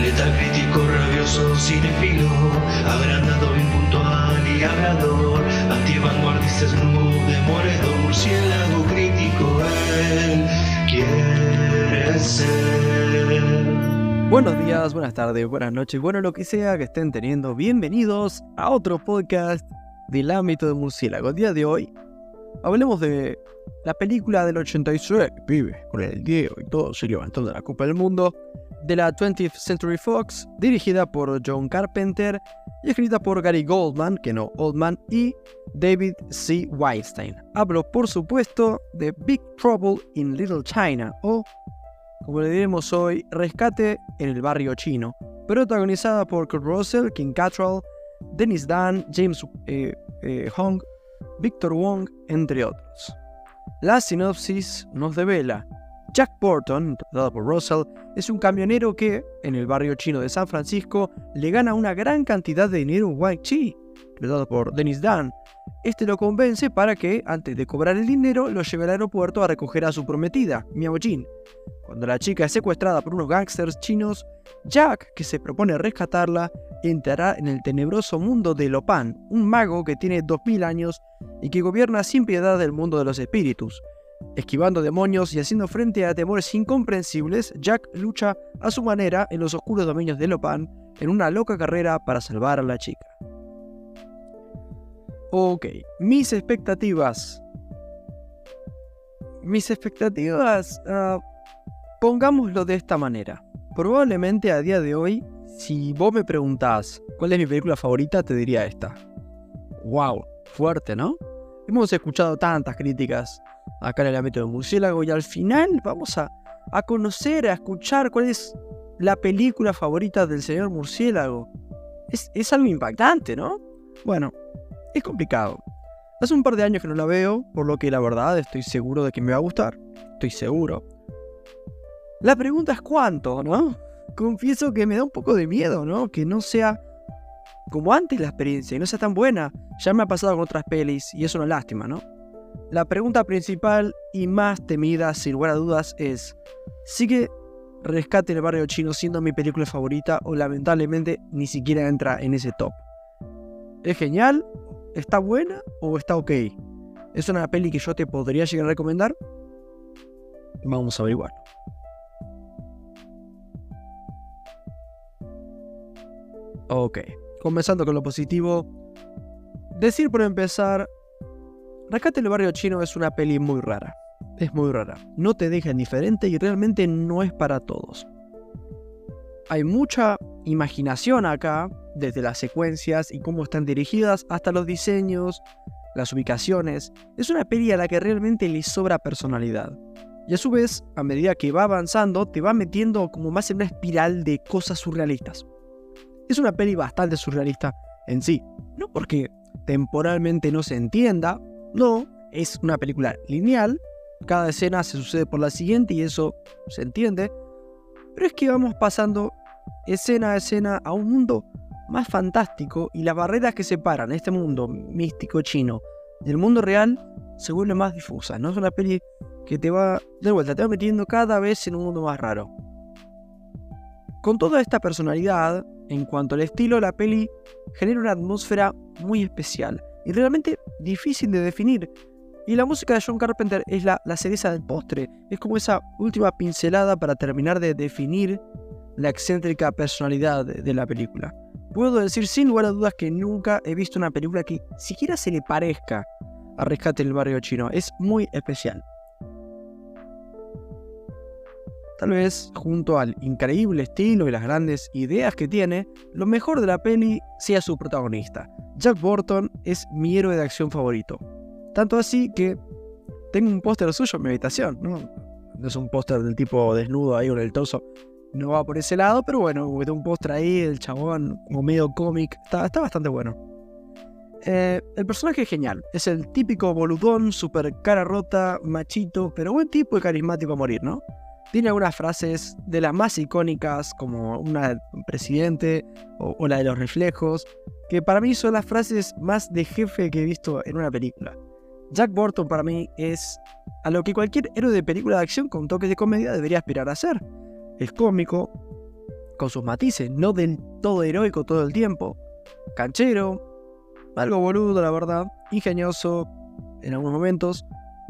Letal crítico, rabioso, cinefilo, agrandado, impuntual y hablador, antivanguardista, snoop, demoledor, murciélago crítico, él quiere ser. Buenos días, buenas tardes, buenas noches, bueno lo que sea que estén teniendo, bienvenidos a otro podcast del ámbito de murciélago. El día de hoy hablemos de la película del 86 que vive con el Diego y todo se levantando de la Copa del Mundo, de la 20th Century Fox, dirigida por John Carpenter y escrita por Gary Goldman, que no Oldman, y David C. Weinstein. Hablo, por supuesto, de Big Trouble in Little China, o, como le diremos hoy, Rescate en el Barrio Chino, protagonizada por Kurt Russell, King Cattrall, Dennis Dan, James eh, eh, Hong, Victor Wong, entre otros. La sinopsis nos devela Jack Burton, interpretado por Russell, es un camionero que, en el barrio chino de San Francisco, le gana una gran cantidad de dinero a Wang Chi, interpretado por Dennis Dan. Este lo convence para que, antes de cobrar el dinero, lo lleve al aeropuerto a recoger a su prometida, Miao Jin. Cuando la chica es secuestrada por unos gángsters chinos, Jack, que se propone rescatarla, entrará en el tenebroso mundo de Lopan, un mago que tiene 2000 años y que gobierna sin piedad el mundo de los espíritus. Esquivando demonios y haciendo frente a temores incomprensibles, Jack lucha a su manera en los oscuros dominios de Lopan en una loca carrera para salvar a la chica. Ok, mis expectativas. Mis expectativas, uh, pongámoslo de esta manera. Probablemente a día de hoy, si vos me preguntás cuál es mi película favorita, te diría esta. Wow, fuerte, ¿no? Hemos escuchado tantas críticas acá en el ámbito del murciélago y al final vamos a, a conocer, a escuchar cuál es la película favorita del señor murciélago. Es, es algo impactante, ¿no? Bueno, es complicado. Hace un par de años que no la veo, por lo que la verdad estoy seguro de que me va a gustar. Estoy seguro. La pregunta es cuánto, ¿no? Confieso que me da un poco de miedo, ¿no? Que no sea como antes la experiencia y no sea tan buena. Ya me ha pasado con otras pelis y es una lástima, ¿no? La pregunta principal y más temida, sin lugar a dudas, es: ¿sigue Rescate en el barrio chino siendo mi película favorita o lamentablemente ni siquiera entra en ese top? ¿Es genial? ¿Está buena o está ok? ¿Es una peli que yo te podría llegar a recomendar? Vamos a averiguarlo. Ok, comenzando con lo positivo. Decir por empezar, Rescate el barrio chino es una peli muy rara. Es muy rara. No te deja indiferente y realmente no es para todos. Hay mucha imaginación acá, desde las secuencias y cómo están dirigidas hasta los diseños, las ubicaciones. Es una peli a la que realmente le sobra personalidad. Y a su vez, a medida que va avanzando, te va metiendo como más en una espiral de cosas surrealistas. Es una peli bastante surrealista en sí. No porque temporalmente no se entienda, no, es una película lineal, cada escena se sucede por la siguiente y eso se entiende, pero es que vamos pasando escena a escena a un mundo más fantástico y las barreras que separan este mundo místico chino del mundo real se vuelven más difusas, ¿no? Es una peli que te va, de vuelta, te va metiendo cada vez en un mundo más raro. Con toda esta personalidad, en cuanto al estilo, la peli genera una atmósfera muy especial y realmente difícil de definir. Y la música de John Carpenter es la, cereza del postre, es como esa última pincelada para terminar de definir la excéntrica personalidad de, de la película. Puedo decir sin lugar a dudas que nunca he visto una película que siquiera se le parezca a Rescate en el Barrio Chino, es muy especial. Tal vez, junto al increíble estilo y las grandes ideas que tiene, lo mejor de la peli sea su protagonista. Jack Burton es mi héroe de acción favorito. Tanto así que tengo un póster suyo en mi habitación, ¿no? Es un póster del tipo desnudo ahí con el torso. No va por ese lado, pero bueno, tengo un póster ahí, el chabón, como medio cómic. Está, está bastante bueno. Eh, el personaje es genial. Es el típico boludón, super cara rota, machito, pero buen tipo y carismático a morir, ¿no? Tiene algunas frases de las más icónicas, como una del presidente o, o, la de los reflejos, que para mí son las frases más de jefe que he visto en una película. Jack Burton para mí es a lo que cualquier héroe de película de acción con toques de comedia debería aspirar a ser. Es cómico, con sus matices, no del todo heroico todo el tiempo. Canchero, algo boludo, la verdad, ingenioso en algunos momentos,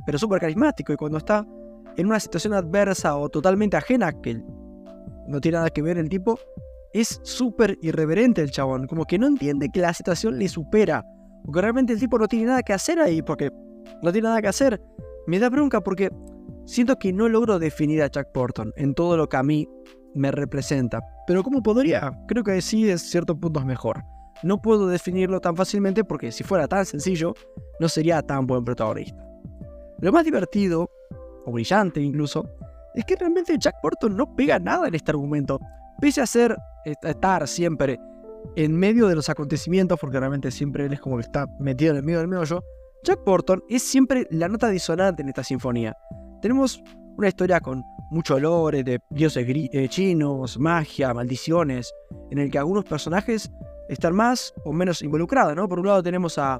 pero súper carismático. Y cuando está en una situación adversa o totalmente ajena, que no tiene nada que ver el tipo, es súper irreverente el chabón. Como que no entiende que la situación le supera. O que realmente el tipo no tiene nada que hacer ahí, porque no tiene nada que hacer. Me da bronca porque siento que no logro definir a Jack Porton en todo lo que a mí me representa. Pero ¿cómo podría? Creo que sí, en ciertos puntos mejor. No puedo definirlo tan fácilmente porque si fuera tan sencillo, no sería tan buen protagonista. Lo más divertido, o brillante incluso, es que realmente Jack Porton no pega nada en este argumento. Pese a ser, estar siempre en medio de los acontecimientos, porque realmente siempre él es como que está metido en el medio del meollo, Jack Porton es siempre la nota disonante en esta sinfonía. Tenemos una historia con mucho olor de dioses eh, chinos, magia, maldiciones, en el que algunos personajes están más o menos involucrados, ¿no? Por un lado tenemos a,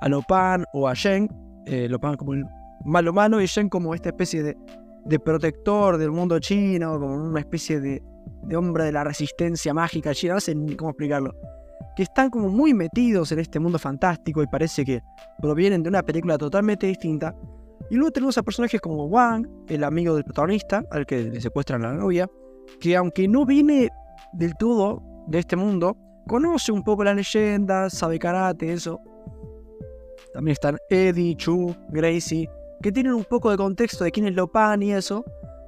a Lopan o a Shen, eh, Lopan como el malo malo y Shen como esta especie de, protector del mundo chino, como una especie de, hombre de la resistencia mágica china, no sé ni cómo explicarlo. Que están como muy metidos en este mundo fantástico y parece que provienen de una película totalmente distinta. Y luego tenemos a personajes como Wang, el amigo del protagonista, al que le secuestran la novia, que aunque no viene del todo de este mundo, conoce un poco la leyenda, sabe karate, eso. También están Eddie, Chu, Gracie, que tienen un poco de contexto de quién es Lopan y eso,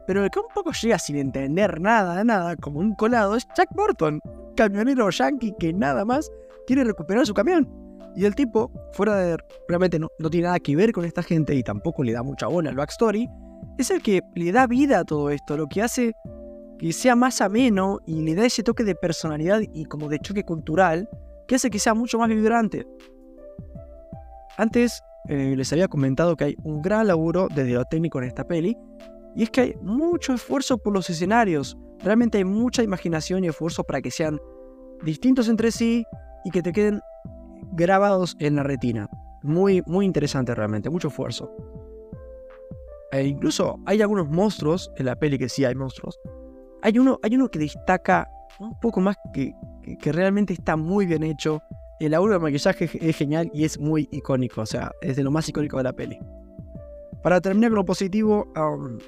pero el que un poco llega sin entender nada de nada, como un colado, es Jack Burton, camionero yankee que nada más quiere recuperar su camión. Y el tipo, fuera de realmente no, no tiene nada que ver con esta gente y tampoco le da mucha bola al backstory, es el que le da vida a todo esto, lo que hace que sea más ameno y le da ese toque de personalidad y como de choque cultural que hace que sea mucho más vibrante. Antes eh, les había comentado que hay un gran laburo desde lo técnico en esta peli y es que hay mucho esfuerzo por los escenarios. Realmente hay mucha imaginación y esfuerzo para que sean distintos entre sí y que te queden grabados en la retina. Muy, muy interesante realmente, mucho esfuerzo. E incluso hay algunos monstruos en la peli que sí hay monstruos. Hay uno, hay uno que destaca un poco más que, que, realmente está muy bien hecho. El laburo de maquillaje es genial y es muy icónico, o sea, es de lo más icónico de la peli. Para terminar con lo positivo, um,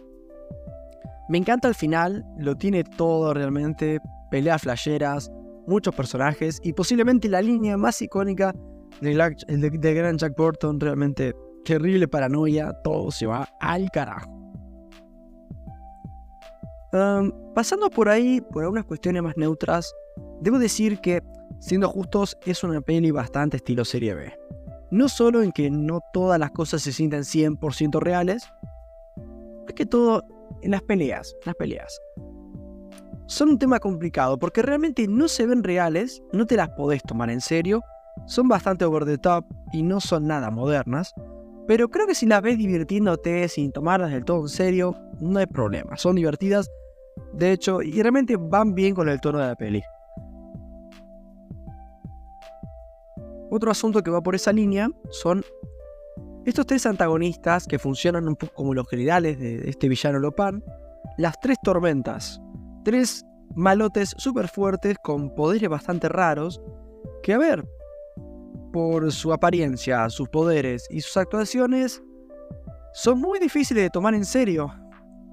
me encanta el final, lo tiene todo realmente, peleas flasheras, muchos personajes y posiblemente la línea más icónica del de, gran Jack Burton, realmente terrible paranoia, todo se va al carajo. pasando por ahí, por algunas cuestiones más neutras, debo decir que, siendo justos, es una peli bastante estilo serie B. No solo en que no todas las cosas se sienten 100% reales, es que todo en las peleas, las peleas. Son un tema complicado porque realmente no se ven reales, no te las podés tomar en serio, son bastante over the top y no son nada modernas, pero creo que si las ves divirtiéndote sin tomarlas del todo en serio, no hay problema, son divertidas, de hecho, y realmente van bien con el tono de la peli. Otro asunto que va por esa línea son estos tres antagonistas que funcionan un poco como los generales de este villano Lopan, las tres tormentas, tres malotes súper fuertes con poderes bastante raros, que a ver, por su apariencia, sus poderes y sus actuaciones, son muy difíciles de tomar en serio,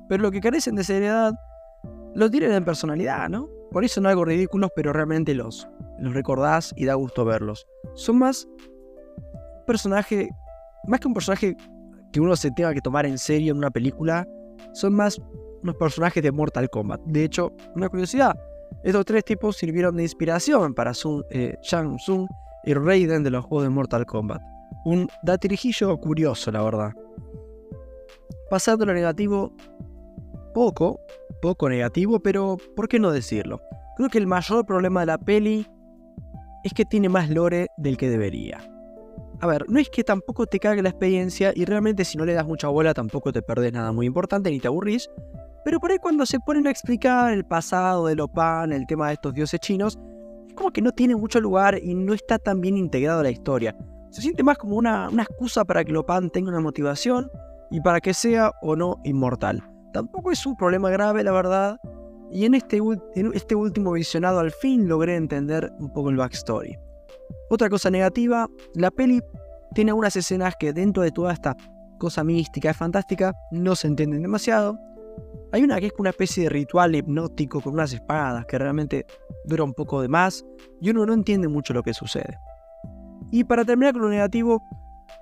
pero lo que carecen de seriedad lo tienen en personalidad, ¿no? Por eso son algo ridículos, pero realmente los, los recordás y da gusto verlos. Son más un personaje más que un personaje que uno se tenga que tomar en serio en una película, son más unos personajes de Mortal Kombat. De hecho, una curiosidad, estos tres tipos sirvieron de inspiración para Sun, eh, Shang Tsung y Raiden de los juegos de Mortal Kombat. Un datirijillo curioso, la verdad. Pasando a lo negativo, poco, poco negativo, pero ¿por qué no decirlo? Creo que el mayor problema de la peli es que tiene más lore del que debería a ver, no es que tampoco te cague la experiencia y realmente si no le das mucha bola tampoco te perdés nada muy importante ni te aburrís. Pero por ahí cuando se ponen a explicar el pasado de Lopan, el tema de estos dioses chinos, es como que no tiene mucho lugar y no está tan bien integrado a la historia. Se siente más como una, una excusa para que Lopan tenga una motivación y para que sea o no inmortal. Tampoco es un problema grave, la verdad, y en este, este último visionado al fin logré entender un poco el backstory. Otra cosa negativa, la peli tiene algunas escenas que dentro de toda esta cosa mística y fantástica no se entienden demasiado. Hay una que es una especie de ritual hipnótico con unas espadas que realmente dura un poco de más y uno no entiende mucho lo que sucede. Y para terminar con lo negativo,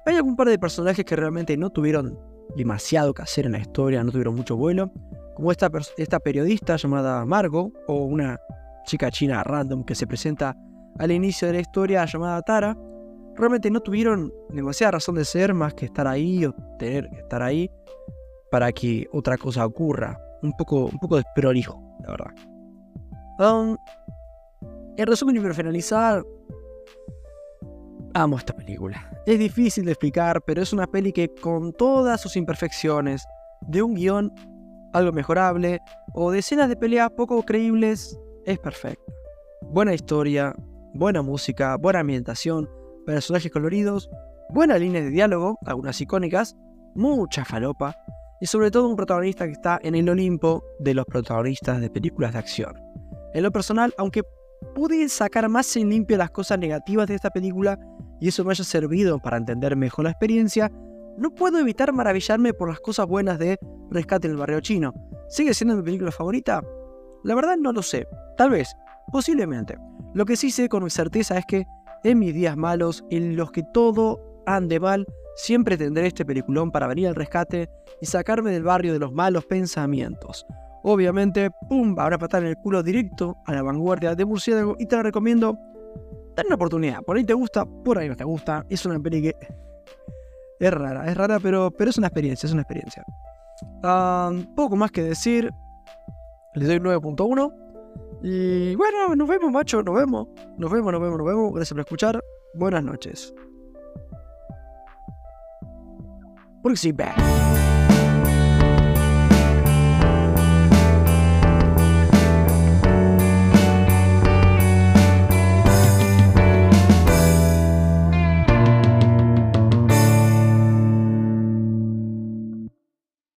hay algún par de personajes que realmente no tuvieron demasiado que hacer en la historia, no tuvieron mucho vuelo, como esta, esta periodista llamada Margot o una chica china random que se presenta al inicio de la historia llamada Tara, realmente no tuvieron demasiada razón de ser más que estar ahí o tener que estar ahí para que otra cosa ocurra. Un poco, un poco desprolijo, la verdad. Um, en resumen y para finalizar, amo esta película. Es difícil de explicar, pero es una peli que con todas sus imperfecciones, de un guion algo mejorable o de escenas de pelea poco creíbles, es perfecta. Buena historia, buena música, buena ambientación, personajes coloridos, buena línea de diálogo, algunas icónicas, mucha falopa y sobre todo un protagonista que está en el Olimpo de los protagonistas de películas de acción. En lo personal, aunque pude sacar más en limpio las cosas negativas de esta película y eso me haya servido para entender mejor la experiencia, no puedo evitar maravillarme por las cosas buenas de Rescate en el Barrio Chino. ¿Sigue siendo mi película favorita? La verdad no lo sé. Tal vez. Posiblemente. Lo que sí sé con certeza es que en mis días malos, en los que todo ande mal, siempre tendré este peliculón para venir al rescate y sacarme del barrio de los malos pensamientos. Obviamente, pum, habrá patar en el culo directo a la vanguardia de Murciélago y te la recomiendo. Dale una oportunidad. Por ahí te gusta, por ahí no te gusta. Es una peli que es rara, es rara, pero, pero es una experiencia, es una experiencia. Ah, poco más que decir. Le doy 9.1. Y bueno, nos vemos, macho, nos vemos. Nos vemos, nos vemos, nos vemos. Gracias por escuchar. Buenas noches. Porque sí,